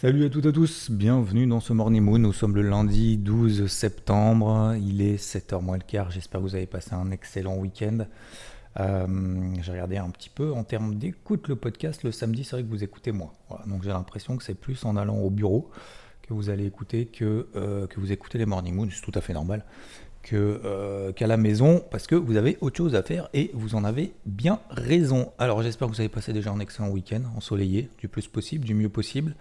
Salut à toutes et à tous, bienvenue dans ce Morning Moon. Nous sommes le lundi 12 septembre, il est 7h moins le quart. J'espère que vous avez passé un excellent week-end. Euh, j'ai regardé un petit peu en termes d'écoute le podcast le samedi, c'est vrai que vous écoutez moins. donc j'ai l'impression que c'est plus en allant au bureau que vous allez écouter que, euh, que vous écoutez les Morning Moon, c'est tout à fait normal euh, qu'à la maison parce que vous avez autre chose à faire et vous en avez bien raison. Alors j'espère que vous avez passé déjà un excellent week-end ensoleillé du plus possible, du mieux possible.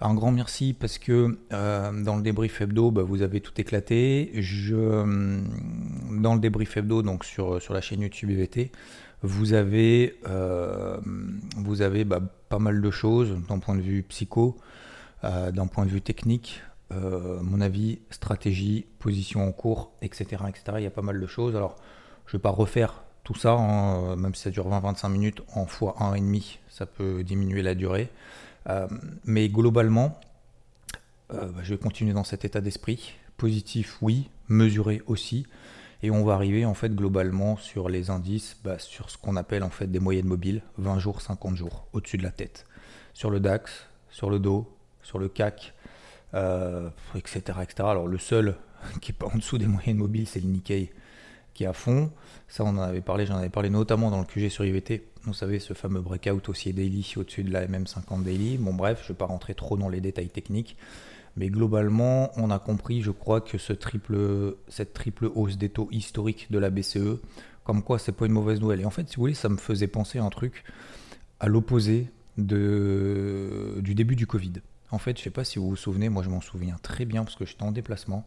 Un grand merci parce que euh, dans le débrief hebdo, bah, vous avez tout éclaté. Je, euh, dans le débrief hebdo, donc sur, sur la chaîne YouTube EVT, vous avez, vous avez bah, pas mal de choses d'un point de vue psycho, d'un point de vue technique, euh, mon avis, stratégie, position en cours, etc., etc. Il y a pas mal de choses. Alors, je ne vais pas refaire tout ça, hein, euh, même si ça dure 20-25 minutes, en fois 1,5, ça peut diminuer la durée. Euh, mais globalement, bah, je vais continuer dans cet état d'esprit. Positif, oui, mesuré aussi. Et on va arriver en fait globalement sur les indices, bah, sur ce qu'on appelle en fait des moyennes mobiles, 20 jours, 50 jours, au-dessus de la tête. Sur le DAX, sur le dos, sur le CAC, euh, etc. Alors le seul qui est pas en dessous des moyennes mobiles, c'est le Nikkei qui est à fond. Ça, on en avait parlé, j'en avais parlé notamment dans le QG sur IVT. Vous savez, ce fameux breakout aussi daily au-dessus de la MM50 daily. Bon, bref, je ne vais pas rentrer trop dans les détails techniques. Mais globalement, on a compris, je crois, que ce triple, cette triple hausse des taux historiques de la BCE, comme quoi c'est pas une mauvaise nouvelle. Et en fait, si vous voulez, ça me faisait penser à un truc à l'opposé du début du Covid. En fait, je ne sais pas si vous vous souvenez, moi je m'en souviens très bien parce que j'étais en déplacement.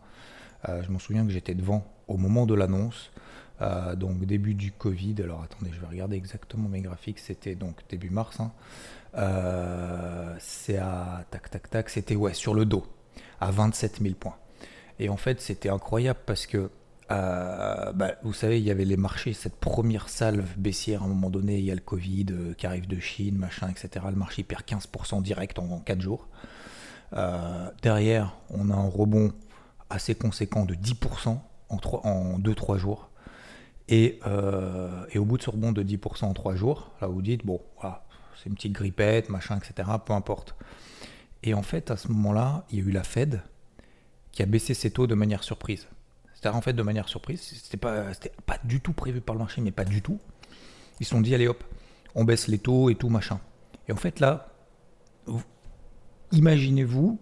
Euh, je m'en souviens que j'étais devant au moment de l'annonce. Euh, donc début du Covid. Alors attendez, je vais regarder exactement mes graphiques. C'était donc début mars. Hein. Euh, c'est à. C'était ouais sur le dos à 27 000 points. Et en fait, c'était incroyable parce que bah, vous savez, il y avait les marchés, cette première salve baissière à un moment donné, il y a le Covid qui arrive de Chine, machin, etc. Le marché perd 15% direct en 4 jours. Euh, derrière, on a un rebond assez conséquent de 10% en 2-3 jours. Euh, et, au bout de ce rebond de 10% en 3 jours, là vous dites, bon, c'est une petite grippette, machin, etc., peu importe. Et en fait, à ce moment-là, il y a eu la Fed qui a baissé ses taux de manière surprise. C'est-à-dire, en fait, de manière surprise, c'était pas, pas du tout prévu par le marché, mais pas du tout. Ils se sont dit, allez hop, on baisse les taux et tout, machin. Et en fait, là, imaginez-vous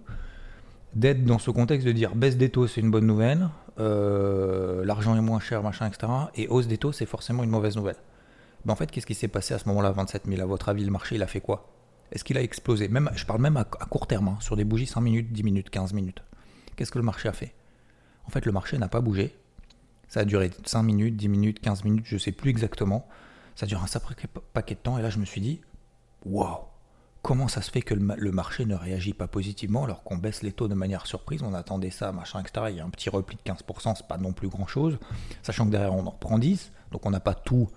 d'être dans ce contexte de dire baisse des taux, c'est une bonne nouvelle, euh, l'argent est moins cher, machin, etc. Et hausse des taux, c'est forcément une mauvaise nouvelle. Ben en fait, qu'est-ce qui s'est passé à ce moment-là, 27 000 À votre avis, le marché, il a fait quoi? Est-ce qu'il a explosé? Même, Je parle même à, court terme, hein, sur des bougies 5 minutes, 10 minutes, 15 minutes. Qu'est-ce que le marché a fait? En fait, le marché n'a pas bougé. Ça a duré 5 minutes, 10 minutes, 15 minutes, je ne sais plus exactement. Ça a duré un sacré paquet de temps. Et là, je me suis dit, waouh comment ça se fait que le, marché ne réagit pas positivement alors qu'on baisse les taux de manière surprise, on attendait ça, machin, etc. Il y a un petit repli de 15%, c'est pas non plus grand chose, sachant que derrière on en prend 10, donc on n'a pas tout,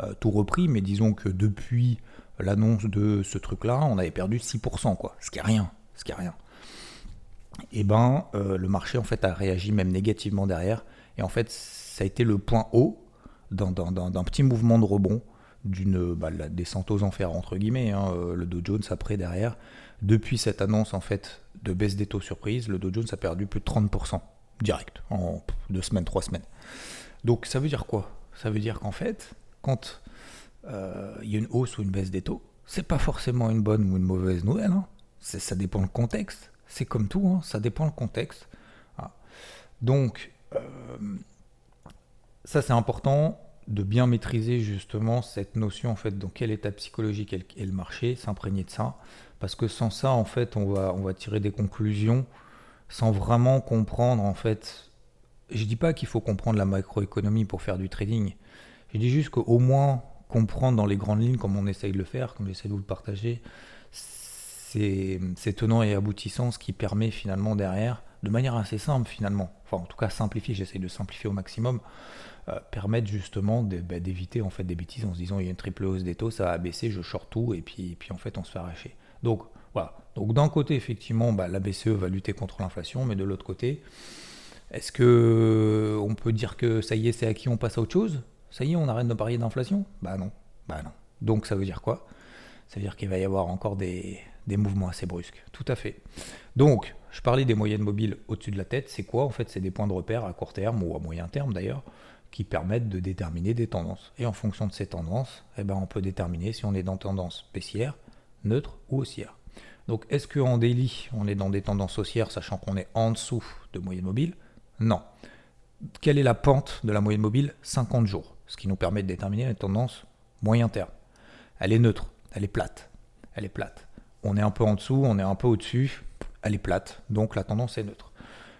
euh, tout repris, mais disons que depuis l'annonce de ce truc-là, on avait perdu 6%, quoi, ce qui est rien, ce qui est rien. Et eh ben, euh, le marché en fait a réagi même négativement derrière, et en fait ça a été le point haut d'un petit mouvement de rebond d'une bah, la descente aux enfers entre guillemets, hein, euh, le Dow Jones après derrière. Depuis cette annonce en fait de baisse des taux surprise, le Dow Jones a perdu plus de 30% direct en deux semaines, trois semaines. Donc ça veut dire quoi? Ça veut dire qu'en fait, quand euh, il y a une hausse ou une baisse des taux, c'est pas forcément une bonne ou une mauvaise nouvelle. Hein. Ça dépend le contexte. C'est comme tout, hein, ça dépend le contexte. Ah. Donc euh, ça c'est important de bien maîtriser justement cette notion en fait dans quel état psychologique est le marché, s'imprégner de ça, parce que sans ça en fait on va, on va tirer des conclusions sans vraiment comprendre en fait. Je dis pas qu'il faut comprendre la macroéconomie pour faire du trading. Je dis juste qu'au moins comprendre dans les grandes lignes, comme on essaye de le faire, comme j'essaie de vous le partager, c'est tenant et aboutissant, ce qui permet finalement derrière, de manière assez simple finalement, enfin en tout cas simplifier, j'essaie de simplifier au maximum, euh, permettre justement bah, d'éviter en fait des bêtises en se disant il y a une triple hausse des taux, ça va baisser, je short tout et puis, puis en fait on se fait arracher. Donc voilà. Donc d'un côté effectivement bah, la BCE va lutter contre l'inflation, mais de l'autre côté, est-ce que on peut dire que ça y est c'est acquis, on passe à autre chose? Ça y est, on arrête de parier d'inflation? Bah non, bah non. Donc ça veut dire quoi? Ça veut dire qu'il va y avoir encore des, des mouvements assez brusques. Tout à fait. Donc je parlais des moyennes mobiles au-dessus de la tête. C'est quoi? En fait, c'est des points de repère à court terme ou à moyen terme d'ailleurs qui permettent de déterminer des tendances. Et en fonction de ces tendances, eh ben, on peut déterminer si on est dans tendance baissière, neutre ou haussière. Donc est-ce qu'en daily, on est dans des tendances haussières, sachant qu'on est en dessous de moyenne mobile? Non. Quelle est la pente de la moyenne mobile? 50 jours, ce qui nous permet de déterminer la tendance moyen terme. Elle est neutre, elle est plate. Elle est plate. On est un peu en dessous, on est un peu au-dessus, elle est plate, donc la tendance est neutre.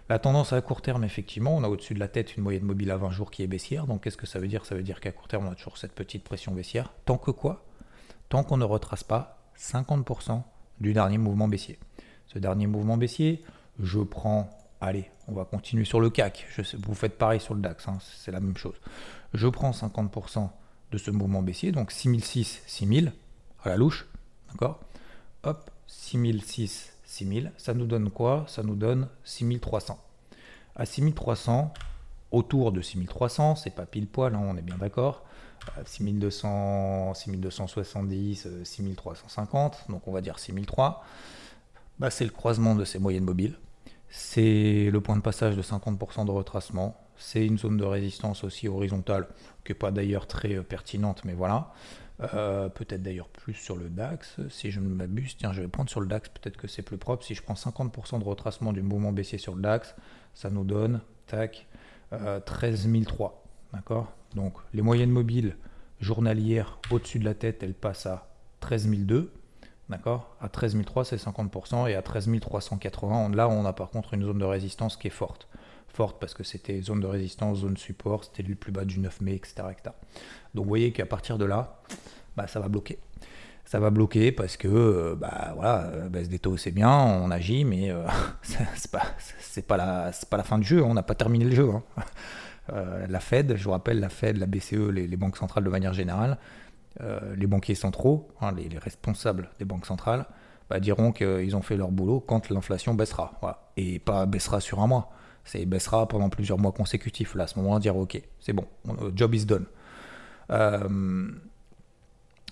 La tendance à court terme, effectivement, on a au-dessus de la tête une moyenne mobile à 20 jours qui est baissière. Donc qu'est-ce que ça veut dire? Ça veut dire qu'à court terme, on a toujours cette petite pression baissière. Tant que quoi? Tant qu'on ne retrace pas 50% du dernier mouvement baissier. Ce dernier mouvement baissier, je prends, allez, on va continuer sur le CAC. Vous faites pareil sur le DAX, hein, c'est la même chose. Je prends 50% de ce mouvement baissier, donc 6006, 6000, à la louche, d'accord? Hop, 6006, 6000. Ça nous donne quoi? Ça nous donne 6300. À 6300, autour de 6300, c'est pas pile poil, hein, on est bien d'accord. 6200, 6270, 6350, donc on va dire 6003. Bah, c'est le croisement de ces moyennes mobiles. C'est le point de passage de 50% de retracement. C'est une zone de résistance aussi horizontale, qui n'est pas d'ailleurs très euh, pertinente, mais voilà. Euh, peut-être d'ailleurs plus sur le DAX, si je ne m'abuse. Tiens, je vais prendre sur le DAX, peut-être que c'est plus propre. Si je prends 50% de retracement du mouvement baissier sur le DAX, ça nous donne, tac, 13 euh, D'accord? Donc, les moyennes mobiles journalières au-dessus de la tête, elles passent à 13 D'accord? À 13 c'est 50%. Et à 13 380, là, on a par contre une zone de résistance qui est forte forte parce que c'était zone de résistance, zone support, c'était le plus bas du 9 mai, etc. Donc vous voyez qu'à partir de là, bah, ça va bloquer. Ça va bloquer parce que euh, bah, voilà, euh, baisse des taux c'est bien, on agit, mais euh, c'est pas, pas, la, pas la fin du jeu, on n'a pas terminé le jeu. Hein. la Fed, je vous rappelle, la Fed, la BCE, les, banques centrales de manière générale, les banquiers centraux, hein, les, responsables des banques centrales, bah, diront qu'ils ont fait leur boulot quand l'inflation baissera. Et pas baissera sur un mois ça baissera pendant plusieurs mois consécutifs. Là, à ce moment-là, dire ok, c'est bon, euh, job is done. Euh,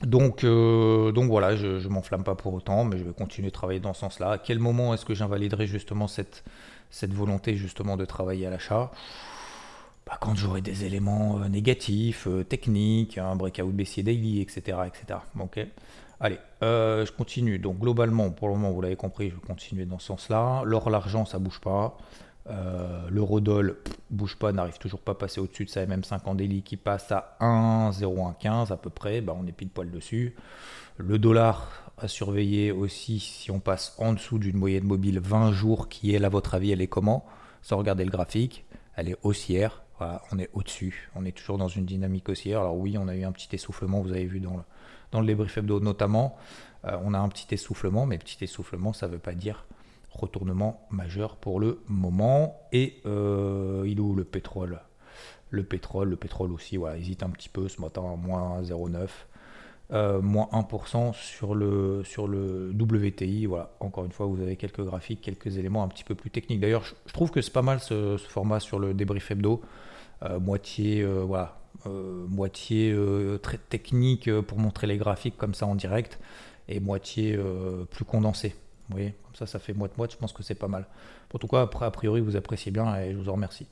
donc, euh, donc voilà, je ne m'enflamme pas pour autant, mais je vais continuer de travailler dans ce sens-là. À quel moment est-ce que j'invaliderai justement cette, cette volonté justement de travailler à l'achat? Bah, Quand j'aurai des éléments négatifs, techniques, un breakout baissier daily, etc. etc. Ok Allez, je continue. Donc globalement, pour le moment, vous l'avez compris, je vais continuer dans ce sens-là. L'or, l'argent, ça bouge pas. Euh, L'eurodoll bouge pas, n'arrive toujours pas à passer au-dessus de sa MM5 en daily qui passe à 1,0115 à peu près, bah, on est pile poil dessus. Le dollar à surveiller aussi si on passe en dessous d'une moyenne mobile 20 jours qui est, à votre avis, elle est comment? Sans regarder le graphique, elle est haussière, on est au-dessus, on est toujours dans une dynamique haussière. Alors oui, on a eu un petit essoufflement, vous avez vu dans le, dans le débrief hebdo notamment, euh, on a un petit essoufflement, mais petit essoufflement, ça ne veut pas dire retournement majeur pour le moment. Et euh, il est où le pétrole? Le pétrole, le pétrole aussi, voilà, hésite un petit peu ce matin à moins 0,9. Euh, moins 1% sur le, sur le WTI. Voilà, encore une fois, vous avez quelques graphiques, quelques éléments un petit peu plus techniques. D'ailleurs, je, trouve que c'est pas mal ce, format sur le débrief hebdo. Euh, moitié, voilà, moitié très technique pour montrer les graphiques comme ça en direct et moitié plus condensé. Vous voyez, comme ça, ça fait moite-moite. Je pense que c'est pas mal. En tout cas, a priori, vous appréciez bien et je vous en remercie.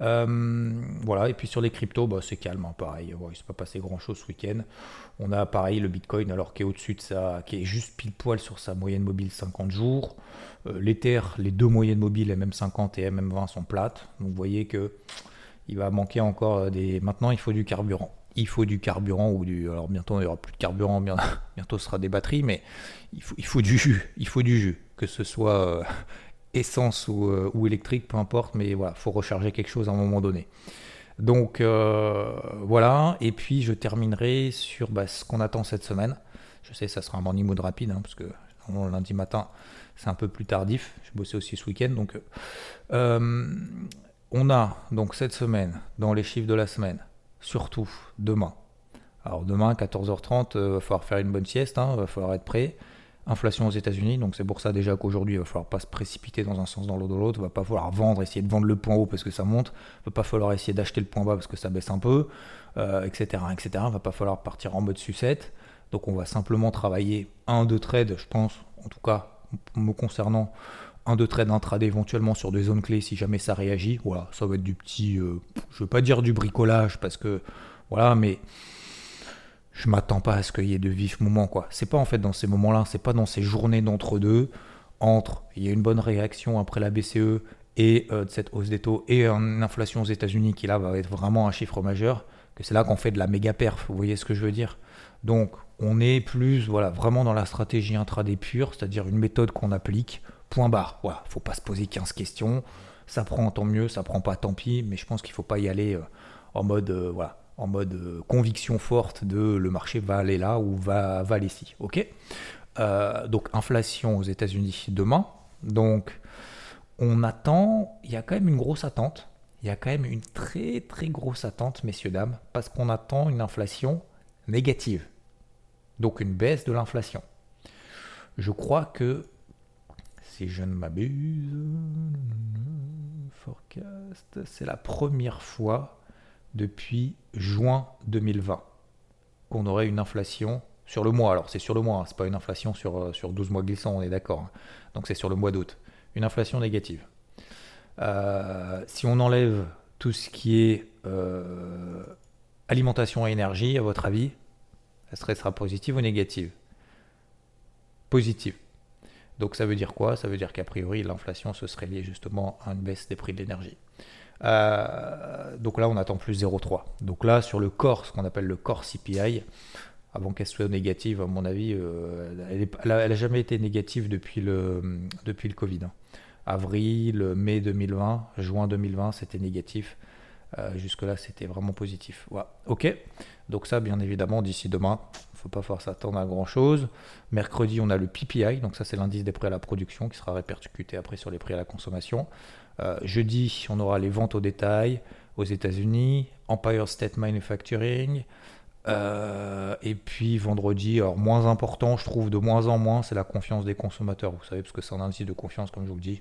Euh, voilà, et puis sur les cryptos, bah, c'est calme, hein, pareil. il ne s'est pas passé grand chose ce week-end. On a pareil le Bitcoin, alors qui est au-dessus de ça, qui juste pile poil sur sa moyenne mobile 50 jours. Euh, L'Ether, les deux moyennes mobiles, MM50 et MM20, sont plates. Donc vous voyez que il va manquer encore des. Maintenant, il faut du carburant il faut du carburant ou du. Alors bientôt il n'y aura plus de carburant, bientôt ce sera des batteries, mais il faut, du jus. Il faut du jus, que ce soit euh, essence ou, euh, ou, électrique, peu importe, mais voilà, faut recharger quelque chose à un moment donné. Donc voilà, et puis je terminerai sur bah, ce qu'on attend cette semaine. Je sais, ça sera un morning mood rapide, hein, parce que lundi matin, c'est un peu plus tardif. J'ai bossé aussi ce week-end. Donc, on a donc cette semaine, dans les chiffres de la semaine, surtout demain. Alors demain, 14h30, il va falloir faire une bonne sieste, il hein, va falloir être prêt inflation aux États-Unis. Donc c'est pour ça déjà qu'aujourd'hui, il va falloir pas se précipiter dans un sens dans l'autre. Il va pas falloir vendre, essayer de vendre le point haut parce que ça monte. Il va pas falloir essayer d'acheter le point bas parce que ça baisse un peu, etc., etc. Il va pas falloir partir en mode sucette. Donc on va simplement travailler un, deux trades, je pense, en tout cas me concernant, un, deux trades intraday éventuellement sur des zones clés si jamais ça réagit. Voilà, ça va être du petit, euh, je veux pas dire du bricolage parce que, voilà, mais je m'attends pas à ce qu'il y ait de vifs moments quoi. C'est pas en fait dans ces moments-là, c'est pas dans ces journées d'entre-deux entre il y a une bonne réaction après la BCE et euh, cette hausse des taux et une inflation aux États-Unis qui là va être vraiment un chiffre majeur que c'est là qu'on fait de la méga perf. Vous voyez ce que je veux dire? Donc on est plus voilà vraiment dans la stratégie intraday pure, c'est-à-dire une méthode qu'on applique. Point barre. Voilà, faut pas se poser 15 questions. Ça prend tant mieux, ça prend pas tant pis, mais je pense qu'il faut pas y aller euh, en mode euh, voilà en mode euh, conviction forte de le marché va aller là ou va, va aller ici. Ok? Donc inflation aux États-Unis demain. Donc on attend, il y a quand même une grosse attente. Il y a quand même une très très grosse attente, messieurs, dames, parce qu'on attend une inflation négative. Donc une baisse de l'inflation. Je crois que, je ne m'abuse, forecast, c'est la première fois depuis juin 2020 qu'on aurait une inflation sur le mois. Alors c'est sur le mois, hein, c'est pas une inflation sur, euh, sur 12 mois glissants, on est d'accord. Hein. Donc c'est sur le mois d'août. Une inflation négative. Euh, si on enlève tout ce qui est euh, alimentation et énergie, à votre avis, elle sera positive ou négative? Positive. Donc ça veut dire quoi? Ça veut dire qu'a priori l'inflation se serait liée justement à une baisse des prix de l'énergie. Euh, donc là, on attend plus 0,3. Donc là, sur le corps, ce qu'on appelle le corps CPI, avant qu'elle soit négative, à mon avis, euh, elle n'a jamais été négative depuis le, depuis le Covid. Hein. Avril, mai 2020, juin 2020, c'était négatif. Euh, jusque-là, c'était vraiment positif. Ok. Donc ça, bien évidemment, d'ici demain, il ne faut pas forcément s'attendre à grand-chose. Mercredi, on a le PPI, donc ça c'est l'indice des prix à la production qui sera répercuté après sur les prix à la consommation. Euh, jeudi, on aura les ventes au détail aux États-Unis, Empire State Manufacturing. Euh, et puis vendredi, alors moins important, je trouve de moins en moins, c'est la confiance des consommateurs. Vous savez, parce que c'est un indice de confiance, comme je vous le dis.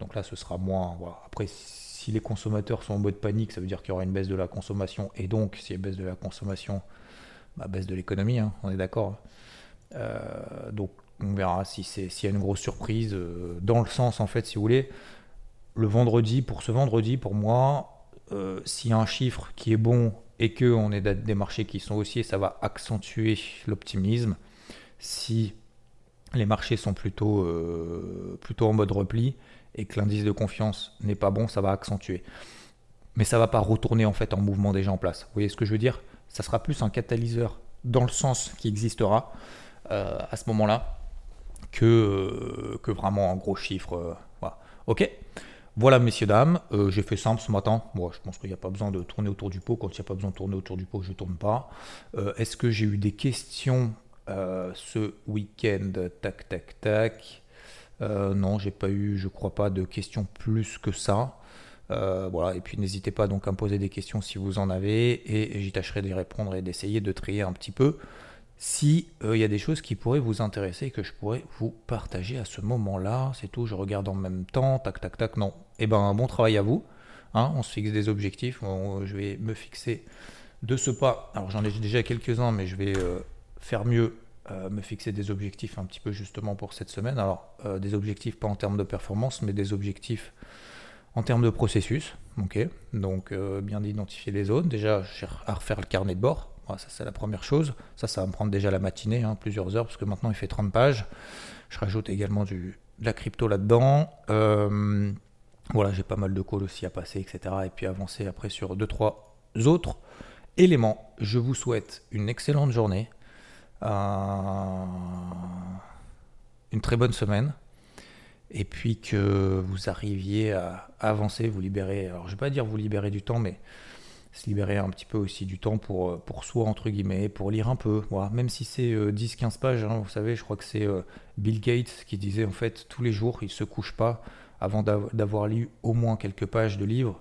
Donc là, ce sera moins. Après, si les consommateurs sont en mode panique, ça veut dire qu'il y aura une baisse de la consommation. Et donc, s'il y a baisse de la consommation, bah, baisse de l'économie, hein, on est d'accord. Euh, donc, on verra si s'il y a une grosse surprise, dans le sens, en fait, si vous voulez, le vendredi, pour ce vendredi, pour moi, euh, s'il y a un chiffre qui est bon et qu'on est des marchés qui sont haussiers, ça va accentuer l'optimisme. Si les marchés sont plutôt, euh, plutôt en mode repli et que l'indice de confiance n'est pas bon, ça va accentuer. Mais ça va pas retourner en fait en mouvement déjà en place. Vous voyez ce que je veux dire? Ça sera plus un catalyseur dans le sens qui existera euh, à ce moment-là que, que vraiment un gros chiffre. voilà. Ok? Voilà, messieurs, dames, euh, j'ai fait simple ce matin. Moi, je pense qu'il n'y a pas besoin de tourner autour du pot. Quand il n'y a pas besoin de tourner autour du pot, je ne tourne pas. Euh, est-ce que j'ai eu des questions euh, ce week-end? Tac, tac, tac. Non, j'ai pas eu, je crois pas, de questions plus que ça. voilà, et puis n'hésitez pas donc à me poser des questions si vous en avez, et j'y tâcherai d'y répondre et d'essayer de trier un petit peu si il y a des choses qui pourraient vous intéresser et que je pourrais vous partager à ce moment-là. C'est tout, je regarde en même temps, tac, tac, tac, non, eh ben, bon travail à vous. Hein, on se fixe des objectifs. je vais me fixer de ce pas. Alors j'en ai déjà quelques-uns, mais je vais euh, faire mieux, euh, me fixer des objectifs un petit peu justement pour cette semaine. Alors euh, des objectifs pas en termes de performance, mais des objectifs en termes de processus. Donc bien d'identifier les zones. Déjà, à refaire le carnet de bord. ça c'est la première chose. Ça, ça va me prendre déjà la matinée, hein, plusieurs heures, parce que maintenant il fait 30 pages. Je rajoute également du, de la crypto là-dedans. Voilà, j'ai pas mal de calls aussi à passer, etc. Et puis avancer après sur deux, trois autres éléments. Je vous souhaite une excellente journée, euh, une très bonne semaine, et puis que vous arriviez à avancer, vous libérer. Alors, je vais pas dire vous libérer du temps, mais se libérer un petit peu aussi du temps pour, euh, pour soi, entre guillemets, pour lire un peu. Voilà. Même si c'est 10-15 pages, hein, vous savez, je crois que c'est Bill Gates qui disait en fait tous les jours, il se couche pas avant d'avoir lu au moins quelques pages de livres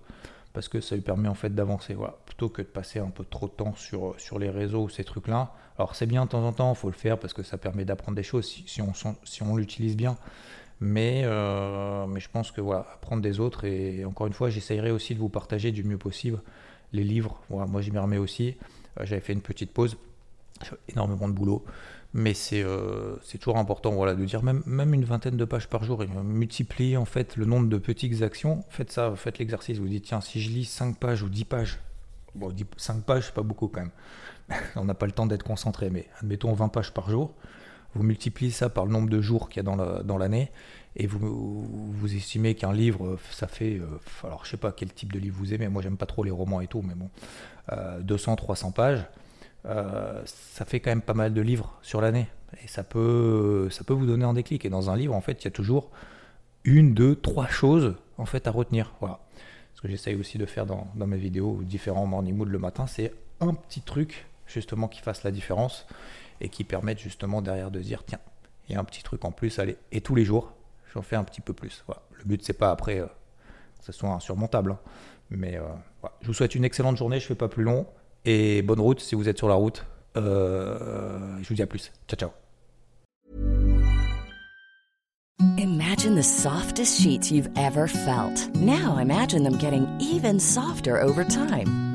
parce que ça lui permet en fait d'avancer, voilà, plutôt que de passer un peu trop de temps sur, sur les réseaux ou ces trucs-là. Alors c'est bien de temps en temps, il faut le faire parce que ça permet d'apprendre des choses si, on, si on l'utilise bien. Mais, euh, mais je pense que voilà, apprendre des autres, et, encore une fois, j'essayerai aussi de vous partager du mieux possible les livres. Moi j'y m'y remets aussi. Euh, j'avais fait une petite pause, énormément de boulot. Mais c'est euh, c'est toujours important voilà, de dire même, même une vingtaine de pages par jour et multiplier en fait le nombre de petites actions. Faites ça, faites l'exercice. Vous dites, tiens, si je lis 5 pages ou 10 pages, bon, 5 pages, c'est pas beaucoup quand même. On n'a pas le temps d'être concentré, mais admettons 20 pages par jour. Vous multipliez ça par le nombre de jours qu'il y a dans l'année et vous, vous estimez qu'un livre, ça fait, euh, alors je sais pas quel type de livre vous aimez, moi j'aime pas trop les romans et tout, mais bon, 200, euh, 300 pages euh, ça fait quand même pas mal de livres sur l'année. Et ça peut, ça peut vous donner un déclic. Et dans un livre, en fait, il y a toujours une, deux, trois choses en fait à retenir. Voilà. Ce que j'essaye aussi de faire dans, mes vidéos différents morning mood le matin, c'est un petit truc justement qui fasse la différence et qui permette justement derrière de dire tiens, il y a un petit truc en plus, allez, et tous les jours, j'en fais un petit peu plus. Voilà. Le but, c'est pas après euh, que ce soit insurmontable. Hein. Mais euh, je vous souhaite une excellente journée, je fais pas plus long. Et bonne route si vous êtes sur la route. Euh, je vous dis à plus. Ciao, ciao. Imagine the softest sheets you've ever felt. Now imagine them getting even softer over time.